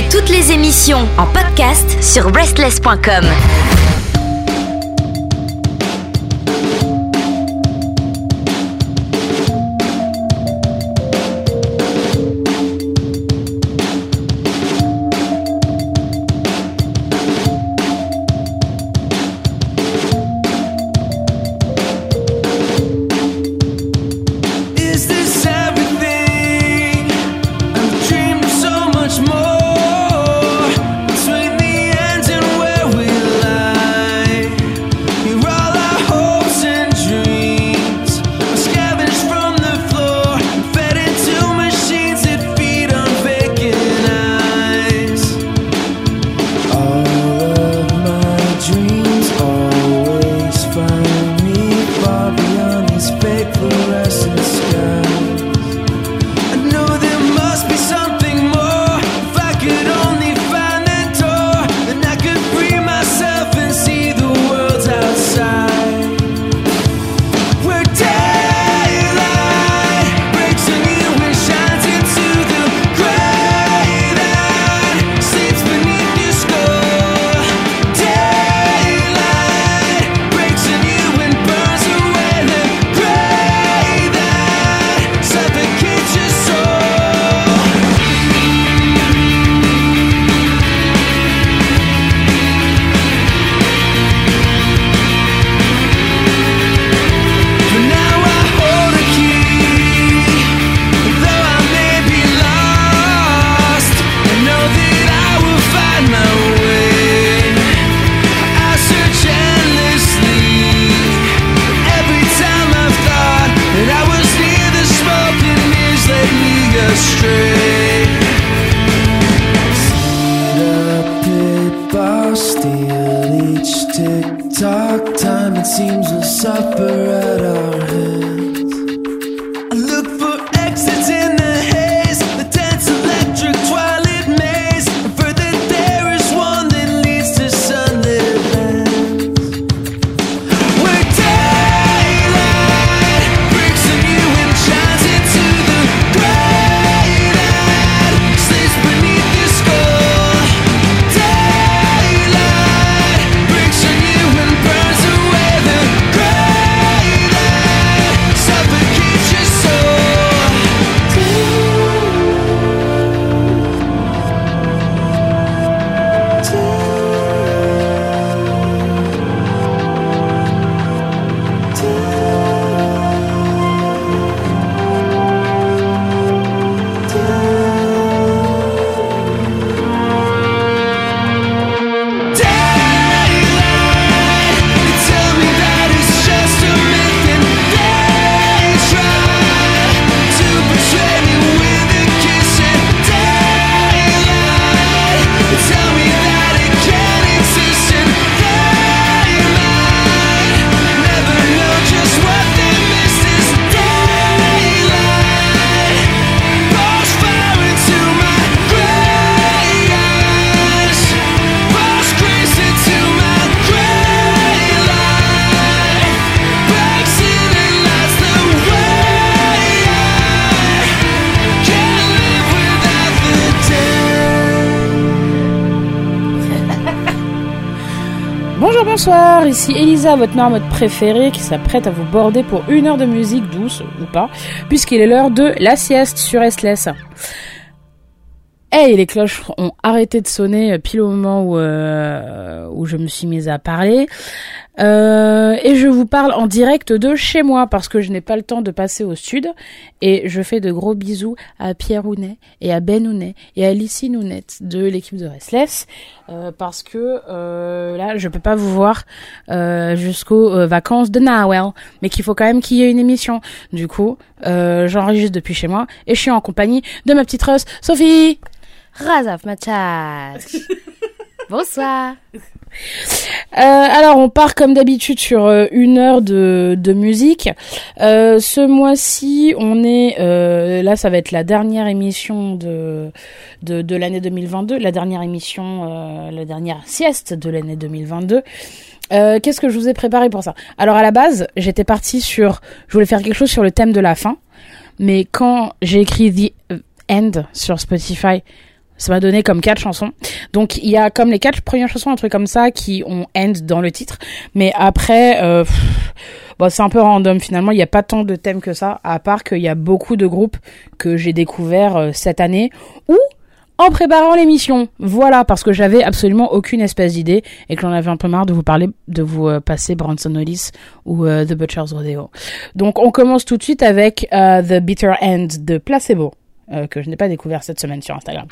Toutes les émissions en podcast sur restless.com. Bonsoir, ici Elisa, votre marmotte préférée, qui s'apprête à vous border pour une heure de musique douce, ou pas, puisqu'il est l'heure de la sieste sur SLS. Hey, les cloches ont arrêté de sonner pile au moment où, euh, où je me suis mise à parler. Euh, et je vous parle en direct de chez moi parce que je n'ai pas le temps de passer au sud. Et je fais de gros bisous à Pierre Hounet et à Ben Hounet et à Lissy Nounette de l'équipe de Restless. Euh, parce que euh, là, je peux pas vous voir euh, jusqu'aux euh, vacances de Noël. Mais qu'il faut quand même qu'il y ait une émission. Du coup, j'enregistre depuis chez moi et je suis en compagnie de ma petite Russ, Sophie Razaf Machas. Bonsoir. Euh, alors on part comme d'habitude sur euh, une heure de, musique. Euh, ce mois-ci, on est là, ça va être la dernière émission de de, de l'année 2022, la dernière émission, la dernière sieste de l'année 2022. Qu'est-ce que je vous ai préparé pour ça? Alors à la base, j'étais partie sur, je voulais faire quelque chose sur le thème de la fin, mais quand j'ai écrit The End sur Spotify, Ça m'a donné comme quatre chansons. Donc il y a comme les quatre premières chansons, un truc comme ça, qui ont end dans le titre. Mais après, euh, bon, c'est un peu random finalement. Il n'y a pas tant de thèmes que ça, à part qu'il y a beaucoup de groupes que j'ai découverts euh, cette année ou en préparant l'émission. Voilà, parce que j'avais absolument aucune espèce d'idée et que j'en avais un peu marre de vous parler, de vous euh, passer Branson Hollis ou euh, The Butcher's Rodeo. Donc on commence tout de suite avec The Bitter End de Placebo, que je n'ai pas découvert cette semaine sur Instagram.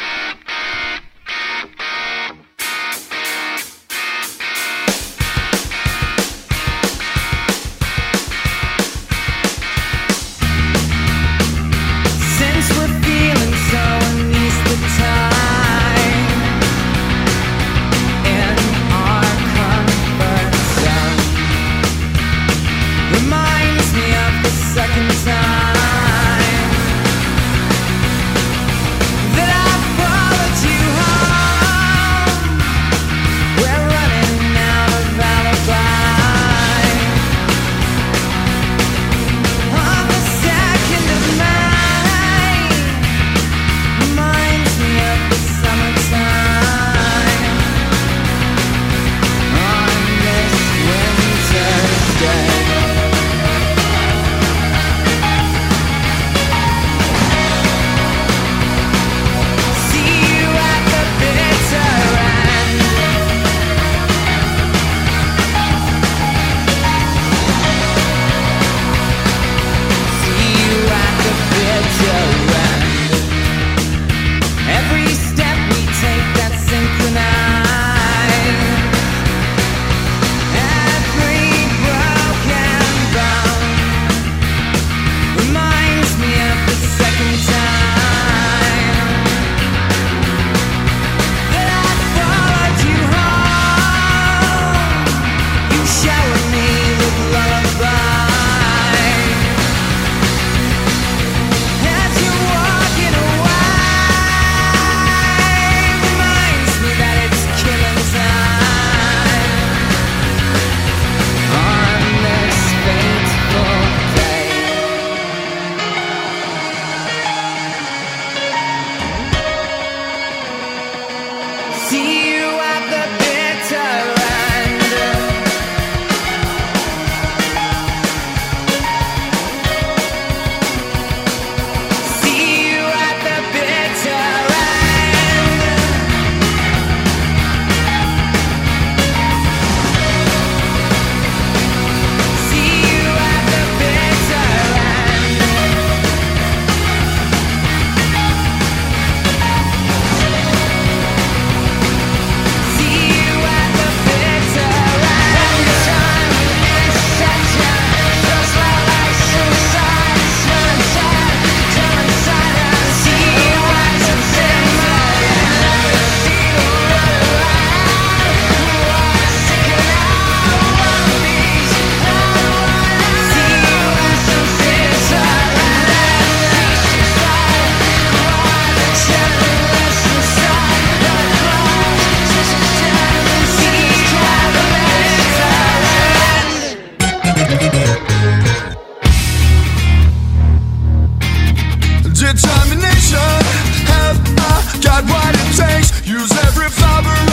use every flower.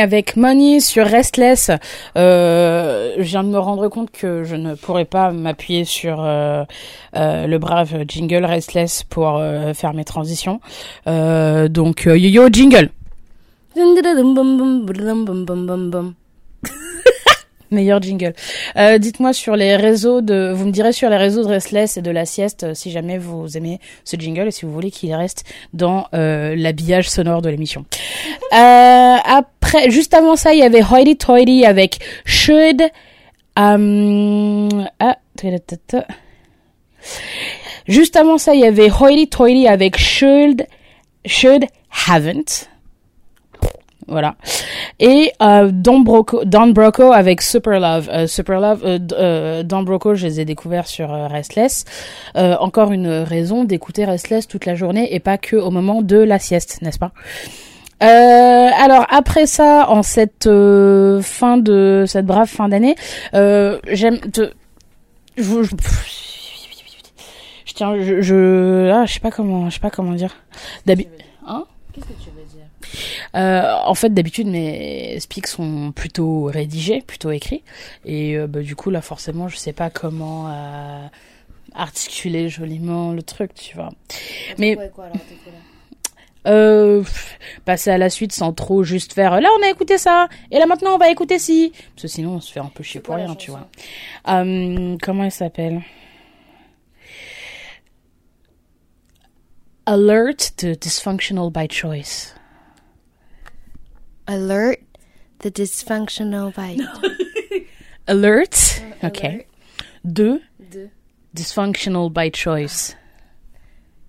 Avec Money sur Restless. Euh, je viens de me rendre compte que je ne pourrais pas m'appuyer sur euh, euh, le brave jingle Restless pour faire mes transitions. Donc yo yo jingle. Meilleur jingle. Euh, Dites-moi sur les réseaux de, vous me direz sur les réseaux de Restless et de la sieste euh, si jamais vous aimez ce jingle et si vous voulez qu'il reste dans euh, l'habillage sonore de l'émission. Après, juste avant ça, il y avait Hoity Toity avec Should. Um, ah. Juste avant ça, il y avait Hoity Toity avec Should, Should Haven't. Voilà. Et euh, Don Broco, Don Broco avec Super Love. Euh, Super Love, euh, euh, Don Broco, je les ai découverts sur euh, Restless. Encore une raison d'écouter Restless toute la journée et pas que au moment de la sieste, n'est-ce pas? Alors après ça, en cette fin de cette brave fin d'année, j'aime te, je, je, tiens, je, je, ah, je sais pas comment, je sais pas comment dire. D'habi- hein? Qu'est-ce que tu veux? dire euh, en fait, d'habitude, mes speaks sont plutôt rédigés, plutôt écrits. Et euh, bah, du coup, là, forcément, je sais pas comment euh, articuler joliment le truc, tu vois. Mais- Ouais, quoi alors Euh, passer à la suite sans trop juste faire là, on a écouté ça, et là maintenant, on va écouter ci. Parce que sinon, on se fait un peu chier pour rien, tu vois. Euh, comment elle s'appelle? Alert to Dysfunctional by Choice. Alert the dysfunctional bite. Alert, ok. Alert De de Dysfunctional by Choice.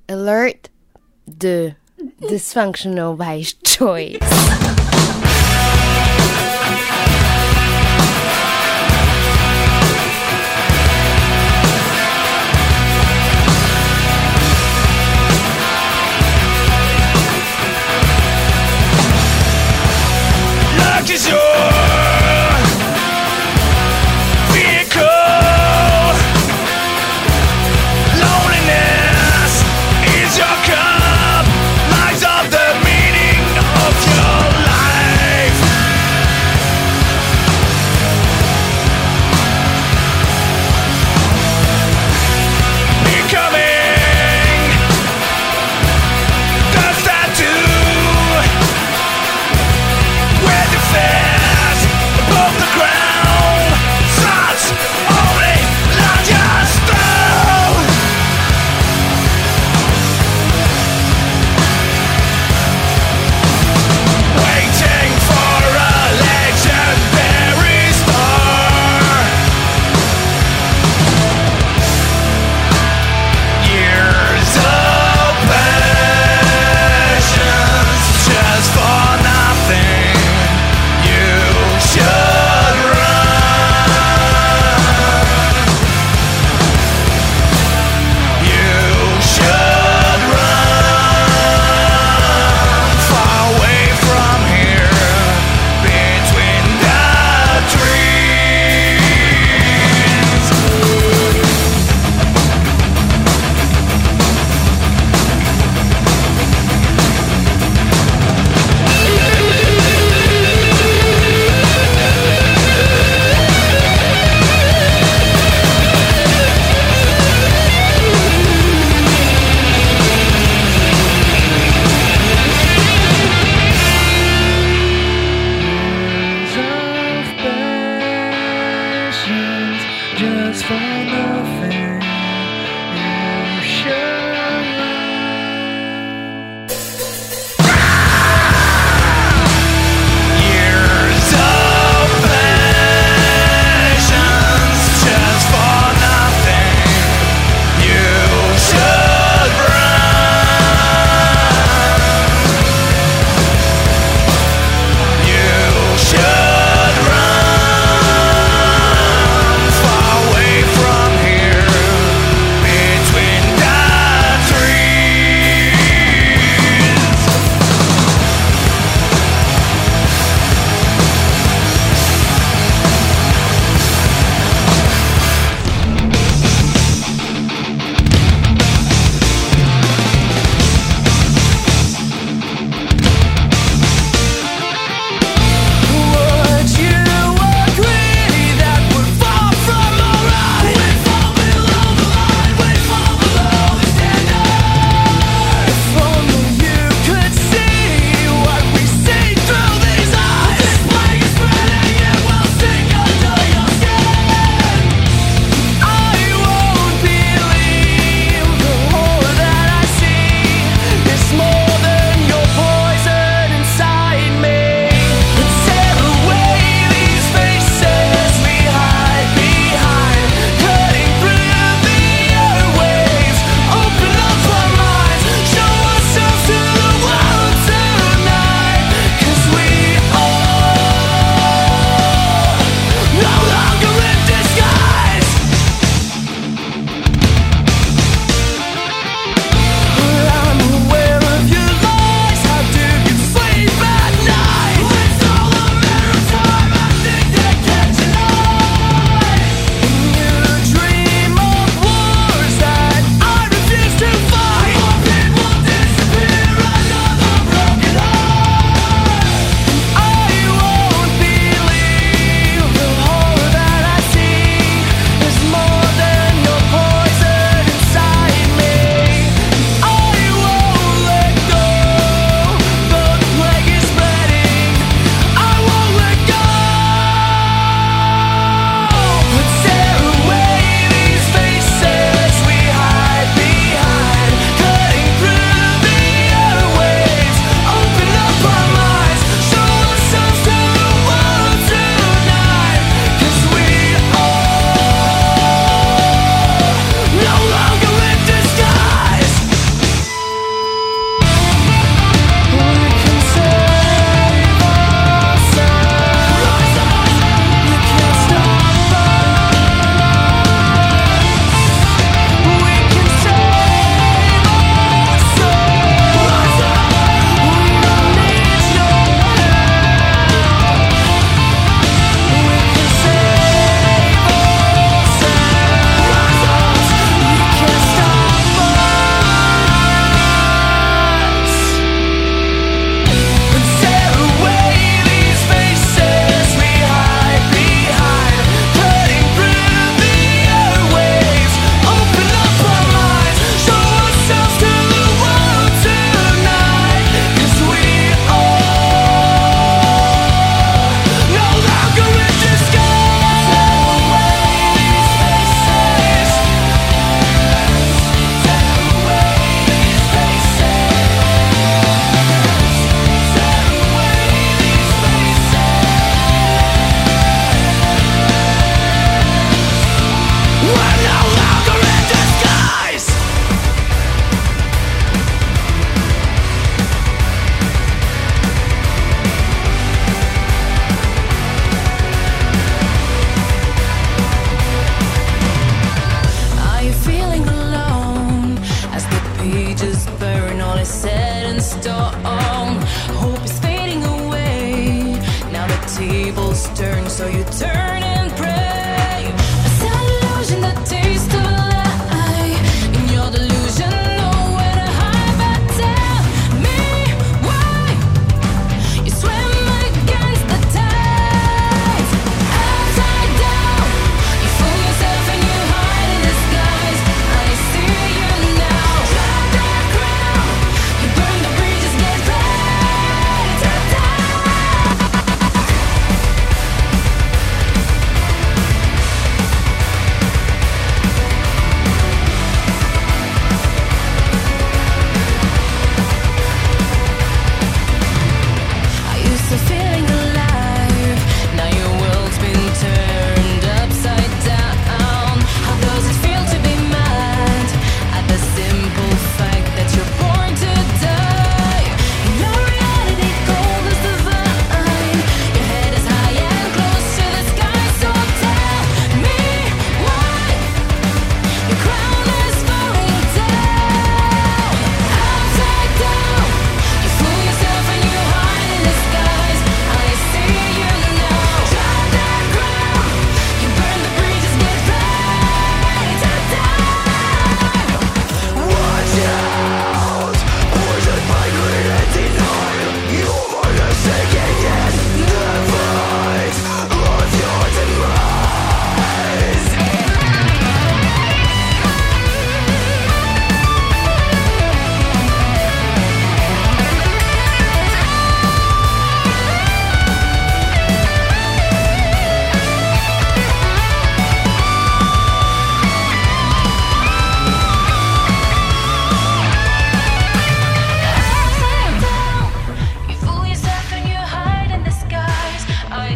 alert de dysfunctional by choice. sure.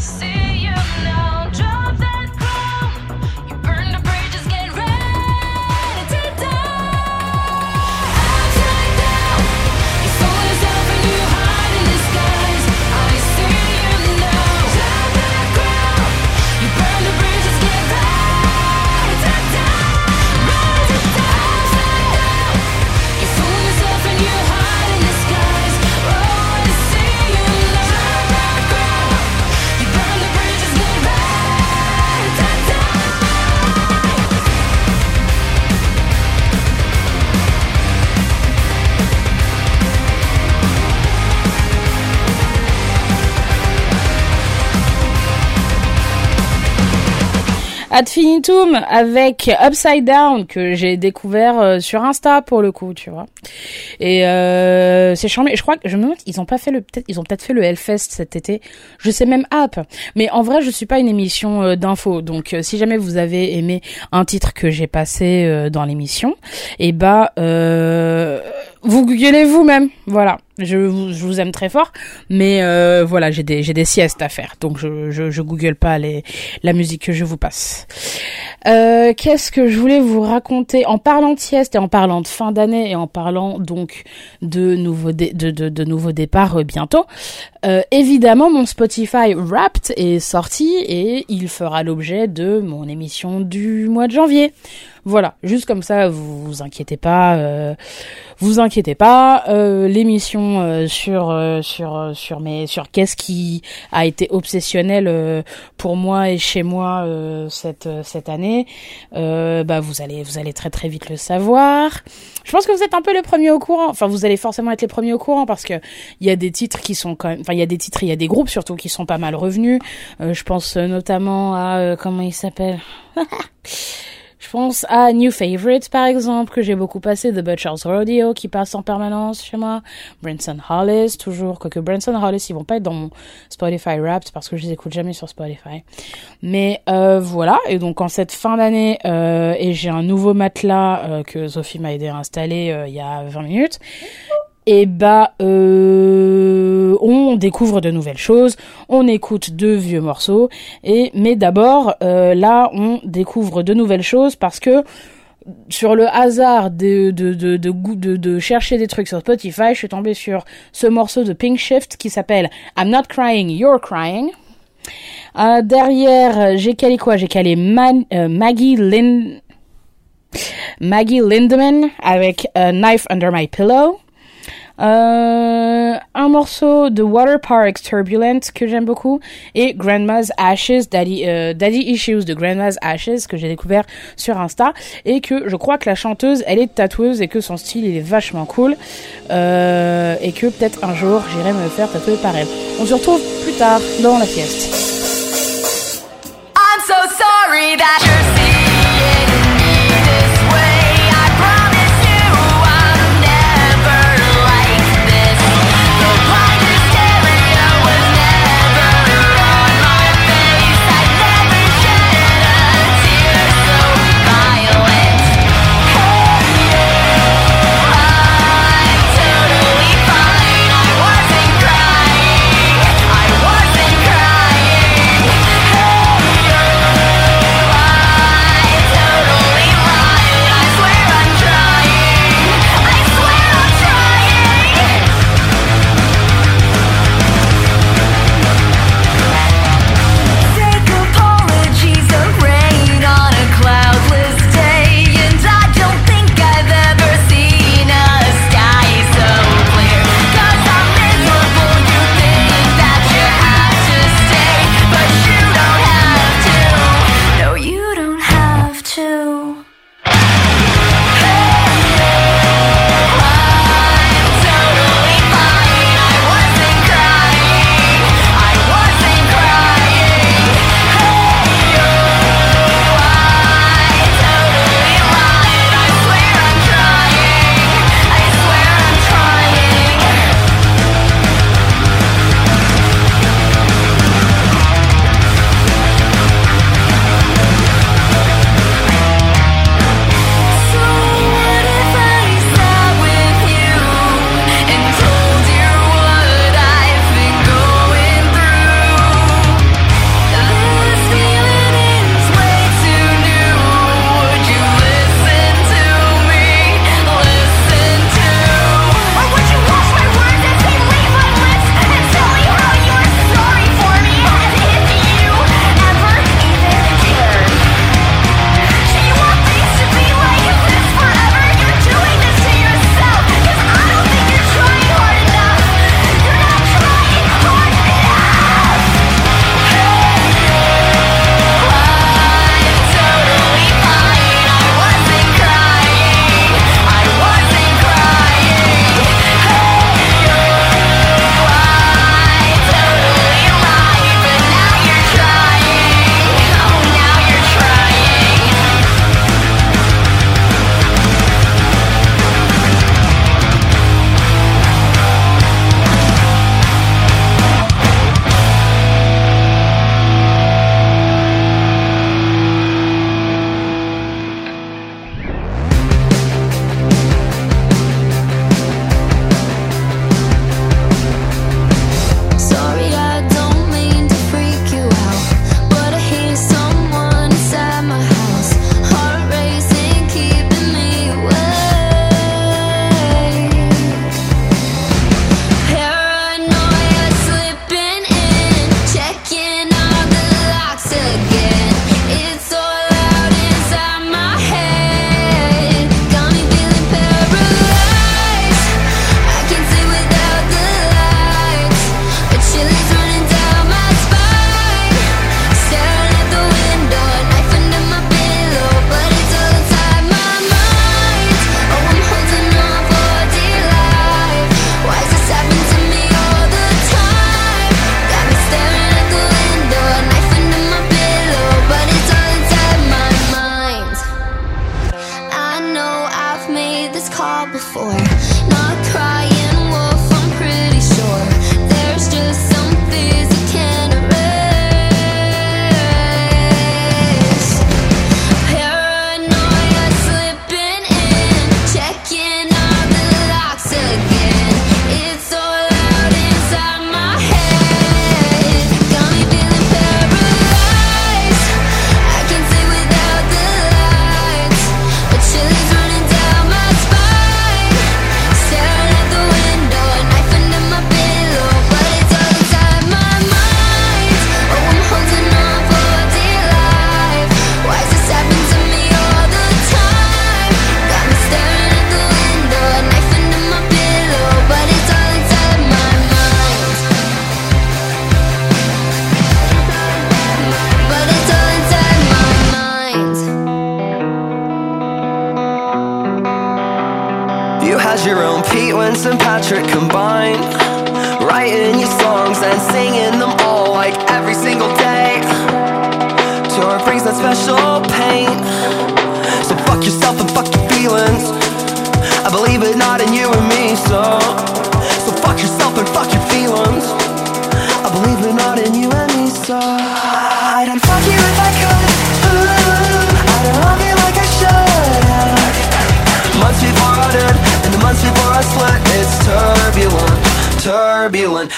See. Ad Finitum avec Upside Down que j'ai découvert euh, sur Insta pour le coup, tu vois. Et euh, c'est charmé. Je crois que je me demande ils ont pas fait le peut-être ils ont peut-être fait le Hellfest cet été. Je sais même app. Mais en vrai, je suis pas une émission euh, d'info. Donc euh, si jamais vous avez aimé un titre que j'ai passé dans l'émission, et bah euh, vous googlez vous-même. Voilà. Je vous, aime très fort, mais euh, voilà, j'ai des j'ai des siestes à faire, donc je je, google pas les la musique que je vous passe. Euh, Qu'est-ce que je voulais vous raconter en parlant de sieste et en parlant de fin d'année et en parlant donc de nouveaux de, de, de nouveaux départs euh, bientôt. Évidemment, mon Spotify Wrapped est sorti et il fera l'objet de mon émission du mois de janvier. Voilà, juste comme ça, vous vous inquiétez pas, vous inquiétez pas. L'émission euh, sur euh, sur euh, sur mes sur qu'est-ce qui a été obsessionnel pour moi et chez moi cette cette année, bah vous allez vous allez très très vite le savoir. Je pense que vous êtes un peu les premiers au courant. Enfin, vous allez forcément être les premiers au courant parce que il y a des titres qui sont quand même, enfin il y a des titres, il y a des groupes surtout qui sont pas mal revenus. Je pense notamment à comment il s'appelle? Je pense à New Favorites, par exemple, que j'ai beaucoup passé, The Butcher's Rodeo, qui passe en permanence chez moi. Branson Hollis, toujours, quoique Branson Hollis, ils vont pas être dans mon Spotify Wrapped parce que je les écoute jamais sur Spotify. Mais euh, voilà, et donc en cette fin d'année, euh, et j'ai un nouveau matelas euh, que Sophie m'a aidé à installer euh, il y a 20 minutes, et bah euh, on découvre de nouvelles choses, on écoute de vieux morceaux et mais d'abord euh, là on découvre de nouvelles choses parce que sur le hasard de chercher des trucs sur Spotify, je suis tombée sur ce morceau de Pink Shift qui s'appelle I'm Not Crying, You're Crying. Euh, derrière, j'ai calé quoi? J'ai calé Maggie Lin Maggie Lindemann avec euh, Knife Under My Pillow. Euh, un morceau de Water Turbulent que j'aime beaucoup et Grandma's Ashes, Daddy, euh, Daddy Issues de Grandma's Ashes que j'ai découvert sur Insta et que je crois que la chanteuse elle est tatoueuse et que son style il est vachement cool euh, et que peut-être un jour j'irai me faire tatouer par elle. On se retrouve plus tard dans la fieste.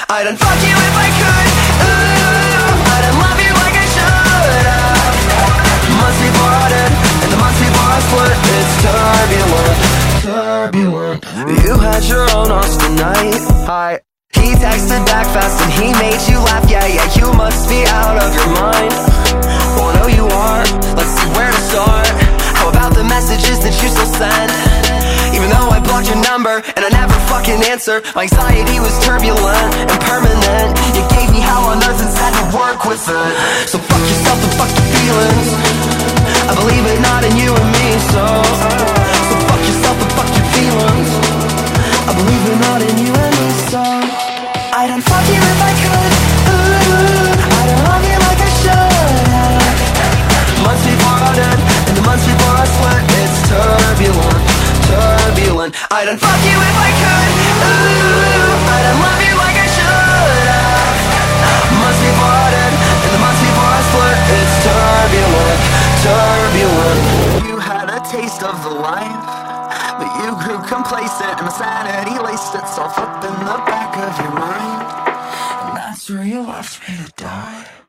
I'd unfuck you if I could. Ooh, I don't love you like I should uh, have. Months before I did, and the months before I split, it's turbulent, turbulent. You had your own Austin night. Hi. He texted back fast and he made you laugh. Yeah, yeah, you must be out of your mind. Well, no, you are. Let's see where to start. How about the messages that you still send? Even though I blocked your number and I never fucking answer, my anxiety was turbulent and permanent. You gave me hell on earth and had to work with it. So fuck yourself and fuck your feelings. I believe it not in you and me, so. So fuck yourself and fuck your feelings. I believe it not in you turbulent. I'd unfuck you if I could. Ooh, I don't love you like I should have. Before I did, and the months before I split, it's turbulent, turbulent. You had a taste of the life, but you grew complacent, and the sanity laced itself up in the back of your mind. And that's where you left me to die.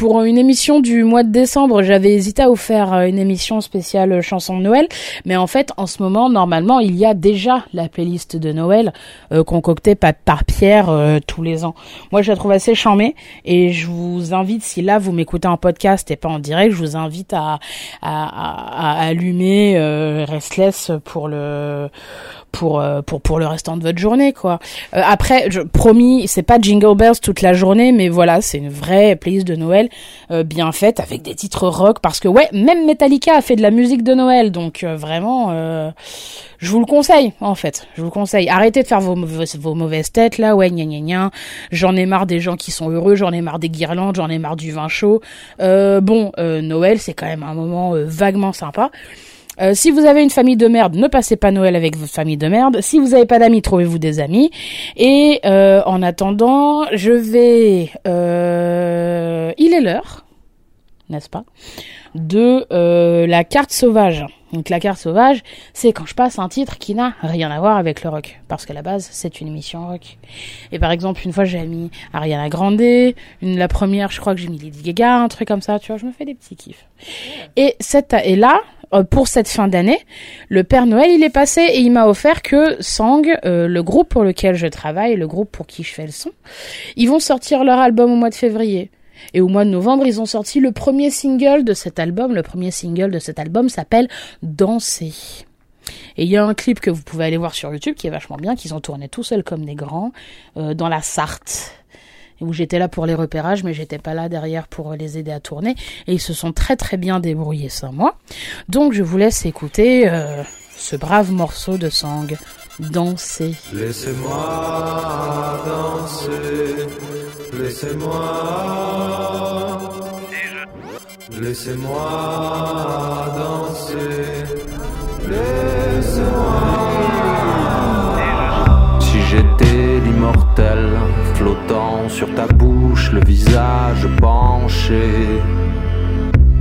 Pour une émission du mois de décembre, j'avais hésité à vous faire euh, une émission spéciale euh, chanson de Noël, mais en fait, en ce moment, normalement, il y a déjà la playlist de Noël euh, concoctée par, par Pierre euh, tous les ans. Moi, je la trouve assez charmée et je vous invite, si là vous m'écoutez en podcast et pas en direct, je vous invite à, allumer Restless pour le pour euh, pour pour le restant de votre journée quoi. Euh, après, je promis, c'est pas Jingle Bells toute la journée, mais voilà, c'est une vraie playlist de Noël euh, bien faite avec des titres rock parce que ouais, même Metallica a fait de la musique de Noël, donc euh, vraiment, euh, je vous le conseille en fait, je vous le conseille. Arrêtez de faire vos, vos mauvaises têtes là, ouais, gna gna gna. J'en ai marre des gens qui sont heureux, j'en ai marre des guirlandes, j'en ai marre du vin chaud. Euh, bon, Noël, c'est quand même un moment vaguement sympa. Euh, si vous avez une famille de merde, ne passez pas Noël avec votre famille de merde. Si vous n'avez pas d'amis, trouvez-vous des amis. Et euh, en attendant, je vais... euh, il est l'heure, n'est-ce pas, de la carte sauvage. Donc la carte sauvage, c'est quand je passe un titre qui n'a rien à voir avec le rock. Parce qu'à la base, c'est une émission rock. Et par exemple, une fois, j'ai mis Ariana Grande. Une, la première, je crois que j'ai mis Lady Gaga, un truc comme ça. Tu vois, je me fais des petits kiffs. Et, cette, et là, pour cette fin d'année, le Père Noël, il est passé et il m'a offert que Sang, euh, le groupe pour lequel je travaille, le groupe pour qui je fais le son, ils vont sortir leur album au mois de février. Et au mois de novembre, ils ont sorti le premier single de cet album. Le premier single de cet album s'appelle Danser. Et il y a un clip que vous pouvez aller voir sur YouTube qui est vachement bien, qu'ils ont tourné tout seuls comme des grands, euh, dans la Sarthe. Et où j'étais là pour les repérages, mais j'étais pas là derrière pour les aider à tourner. Et ils se sont très très bien débrouillés sans moi. Donc je vous laisse écouter euh, ce brave morceau de sang, Danser. Laissez-moi danser, laissez-moi. Laissez-moi danser, laissez-moi. Si j'étais l'immortel, flottant sur ta bouche, le visage penché.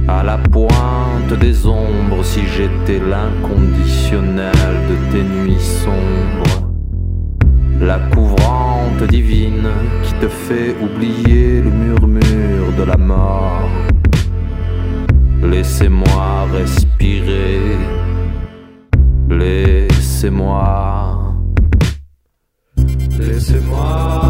À la pointe des ombres, si j'étais l'inconditionnel de tes nuits sombres. La couvrante divine qui te fait oublier le murmure de la mort. Laissez-moi respirer. Laissez-moi. Laissez-moi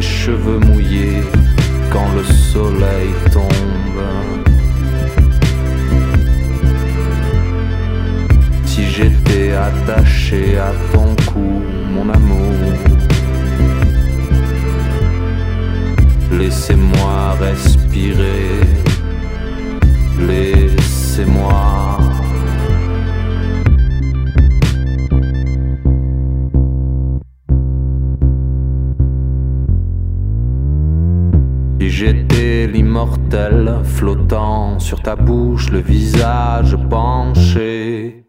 cheveux mouillés quand le soleil tombe. Si j'étais attaché à ton cou, mon amour. Laissez-moi respirer. Laissez-moi. L'immortel flottant sur ta bouche, le visage penché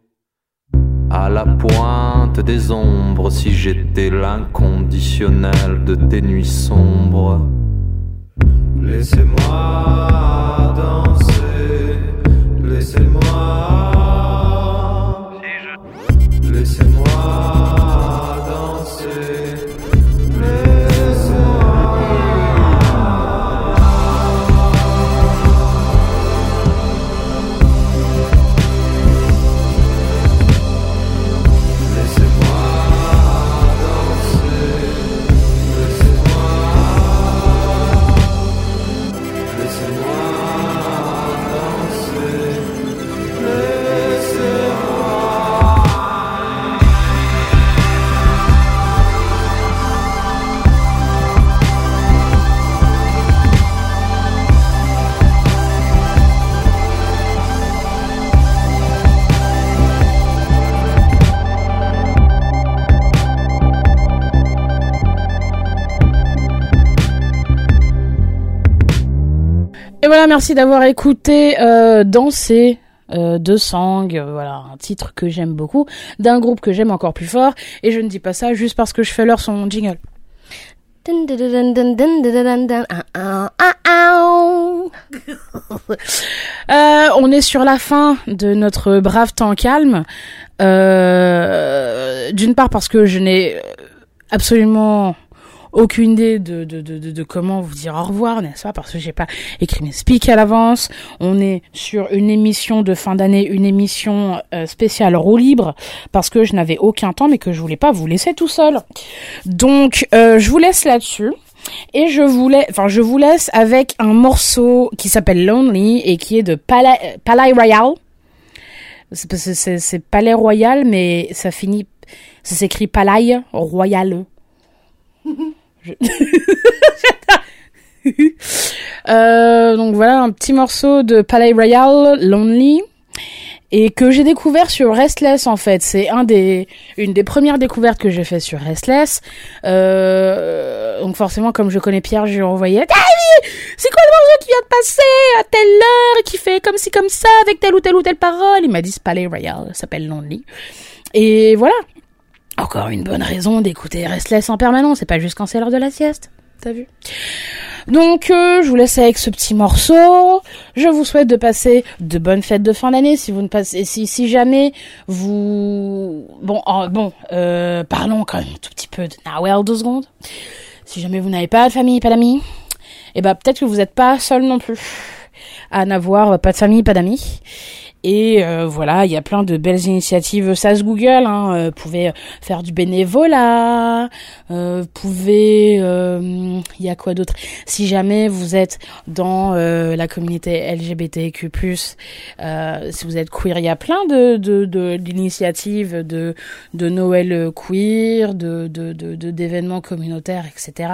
à la pointe des ombres, si j'étais l'inconditionnel de tes nuits sombres. Laissez-moi danser, merci d'avoir écouté euh, Danser euh, de Sang, euh, voilà, un titre que j'aime beaucoup, d'un groupe que j'aime encore plus fort, et je ne dis pas ça juste parce que je fais leur son jingle. Euh, on est sur la fin de notre brave temps calme. D'une part parce que je n'ai absolument aucune idée de, de, de, de, comment vous dire au revoir, n'est-ce pas Parce que j'ai pas écrit mes speaks à l'avance. On est sur une émission de fin d'année, une émission euh, spéciale roue libre, parce que je n'avais aucun temps, mais que je voulais pas vous laisser tout seul. Donc, euh, je vous laisse là-dessus. Et je voulais, enfin, je vous laisse avec un morceau qui s'appelle Lonely et qui est de Palais, Palais Royal. C'est Palais Royal, mais ça finit, ça s'écrit Palais Royal. Euh, donc voilà un petit morceau de Palais Royal, Lonely, et que j'ai découvert sur Restless en fait. C'est une des premières découvertes que j'ai fait sur Restless. Euh, donc forcément, comme je connais Pierre, je lui ai envoyé. Ah c'est quoi le morceau qui vient de passer à telle heure qui fait comme ci comme ça avec telle ou telle ou telle parole? Il m'a dit Palais Royal, s'appelle Lonely. Et voilà. Encore une bonne raison d'écouter Restless en permanence, c'est pas juste quand c'est l'heure de la sieste. T'as vu? Donc, euh, je vous laisse avec ce petit morceau. Je vous souhaite de passer de bonnes fêtes de fin d'année. Si vous ne passez, si, si jamais vous, bon, oh, bon, euh, parlons quand même un tout petit peu de Nawel deux secondes. Si jamais vous n'avez pas de famille, pas d'amis, eh ben peut-être que vous n'êtes pas seul non plus à n'avoir pas de famille, pas d'amis. Et euh, voilà, il y a plein de belles initiatives. Se Google. Hein, euh, vous pouvez faire du bénévolat. Euh, vous pouvez. euh, Il y a quoi d'autre? Si jamais vous êtes dans euh, la communauté LGBTQ+, si vous êtes queer, il y a plein de de de- d'initiatives de de Noël queer, de de de de- d'événements communautaires, etc.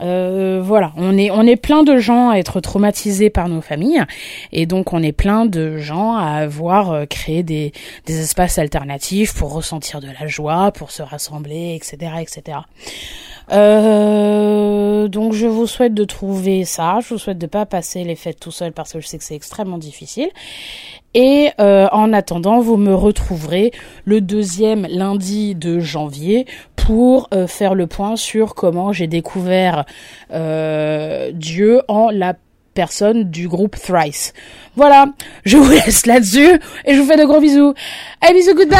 Euh, voilà, on est on est plein de gens à être traumatisés par nos familles et donc on est plein de gens à avoir euh, créé des des espaces alternatifs pour ressentir de la joie, pour se rassembler, etc., etc. Euh, donc je vous souhaite de trouver ça. Je vous souhaite de pas passer les fêtes tout seul parce que je sais que c'est extrêmement difficile. Et euh, en attendant, vous me retrouverez le deuxième lundi de janvier pour euh, faire le point sur comment j'ai découvert euh, Dieu en la personne du groupe Thrice. Voilà, je vous laisse là-dessus et je vous fais de gros bisous. Allez, bisous, goodbye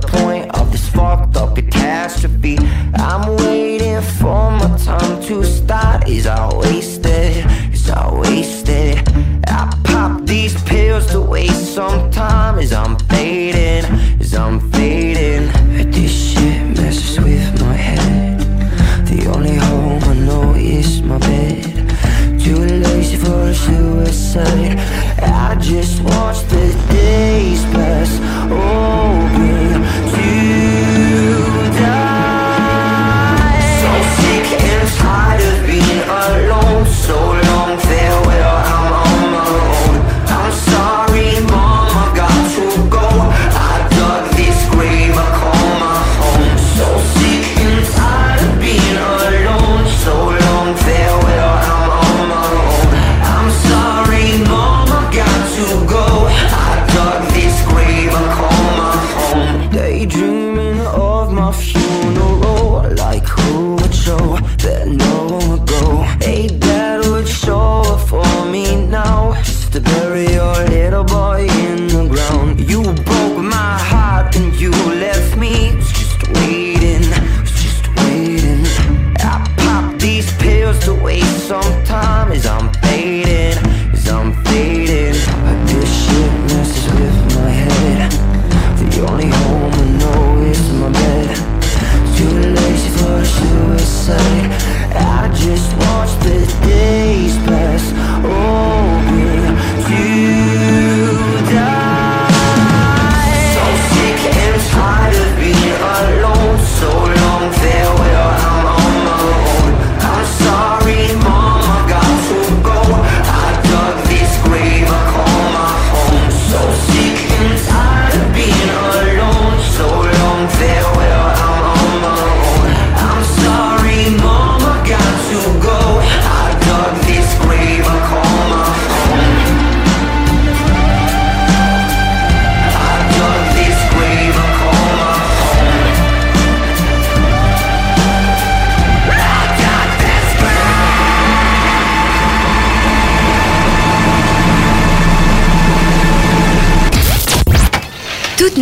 the point of this fucked up catastrophe? I'm waiting for my time to start. Is I wasted? Is I wasted? I pop these pills to waste some time. As I'm fading, as I'm fading. This shit messes with my head. The only home I know is my bed. Too lazy for suicide.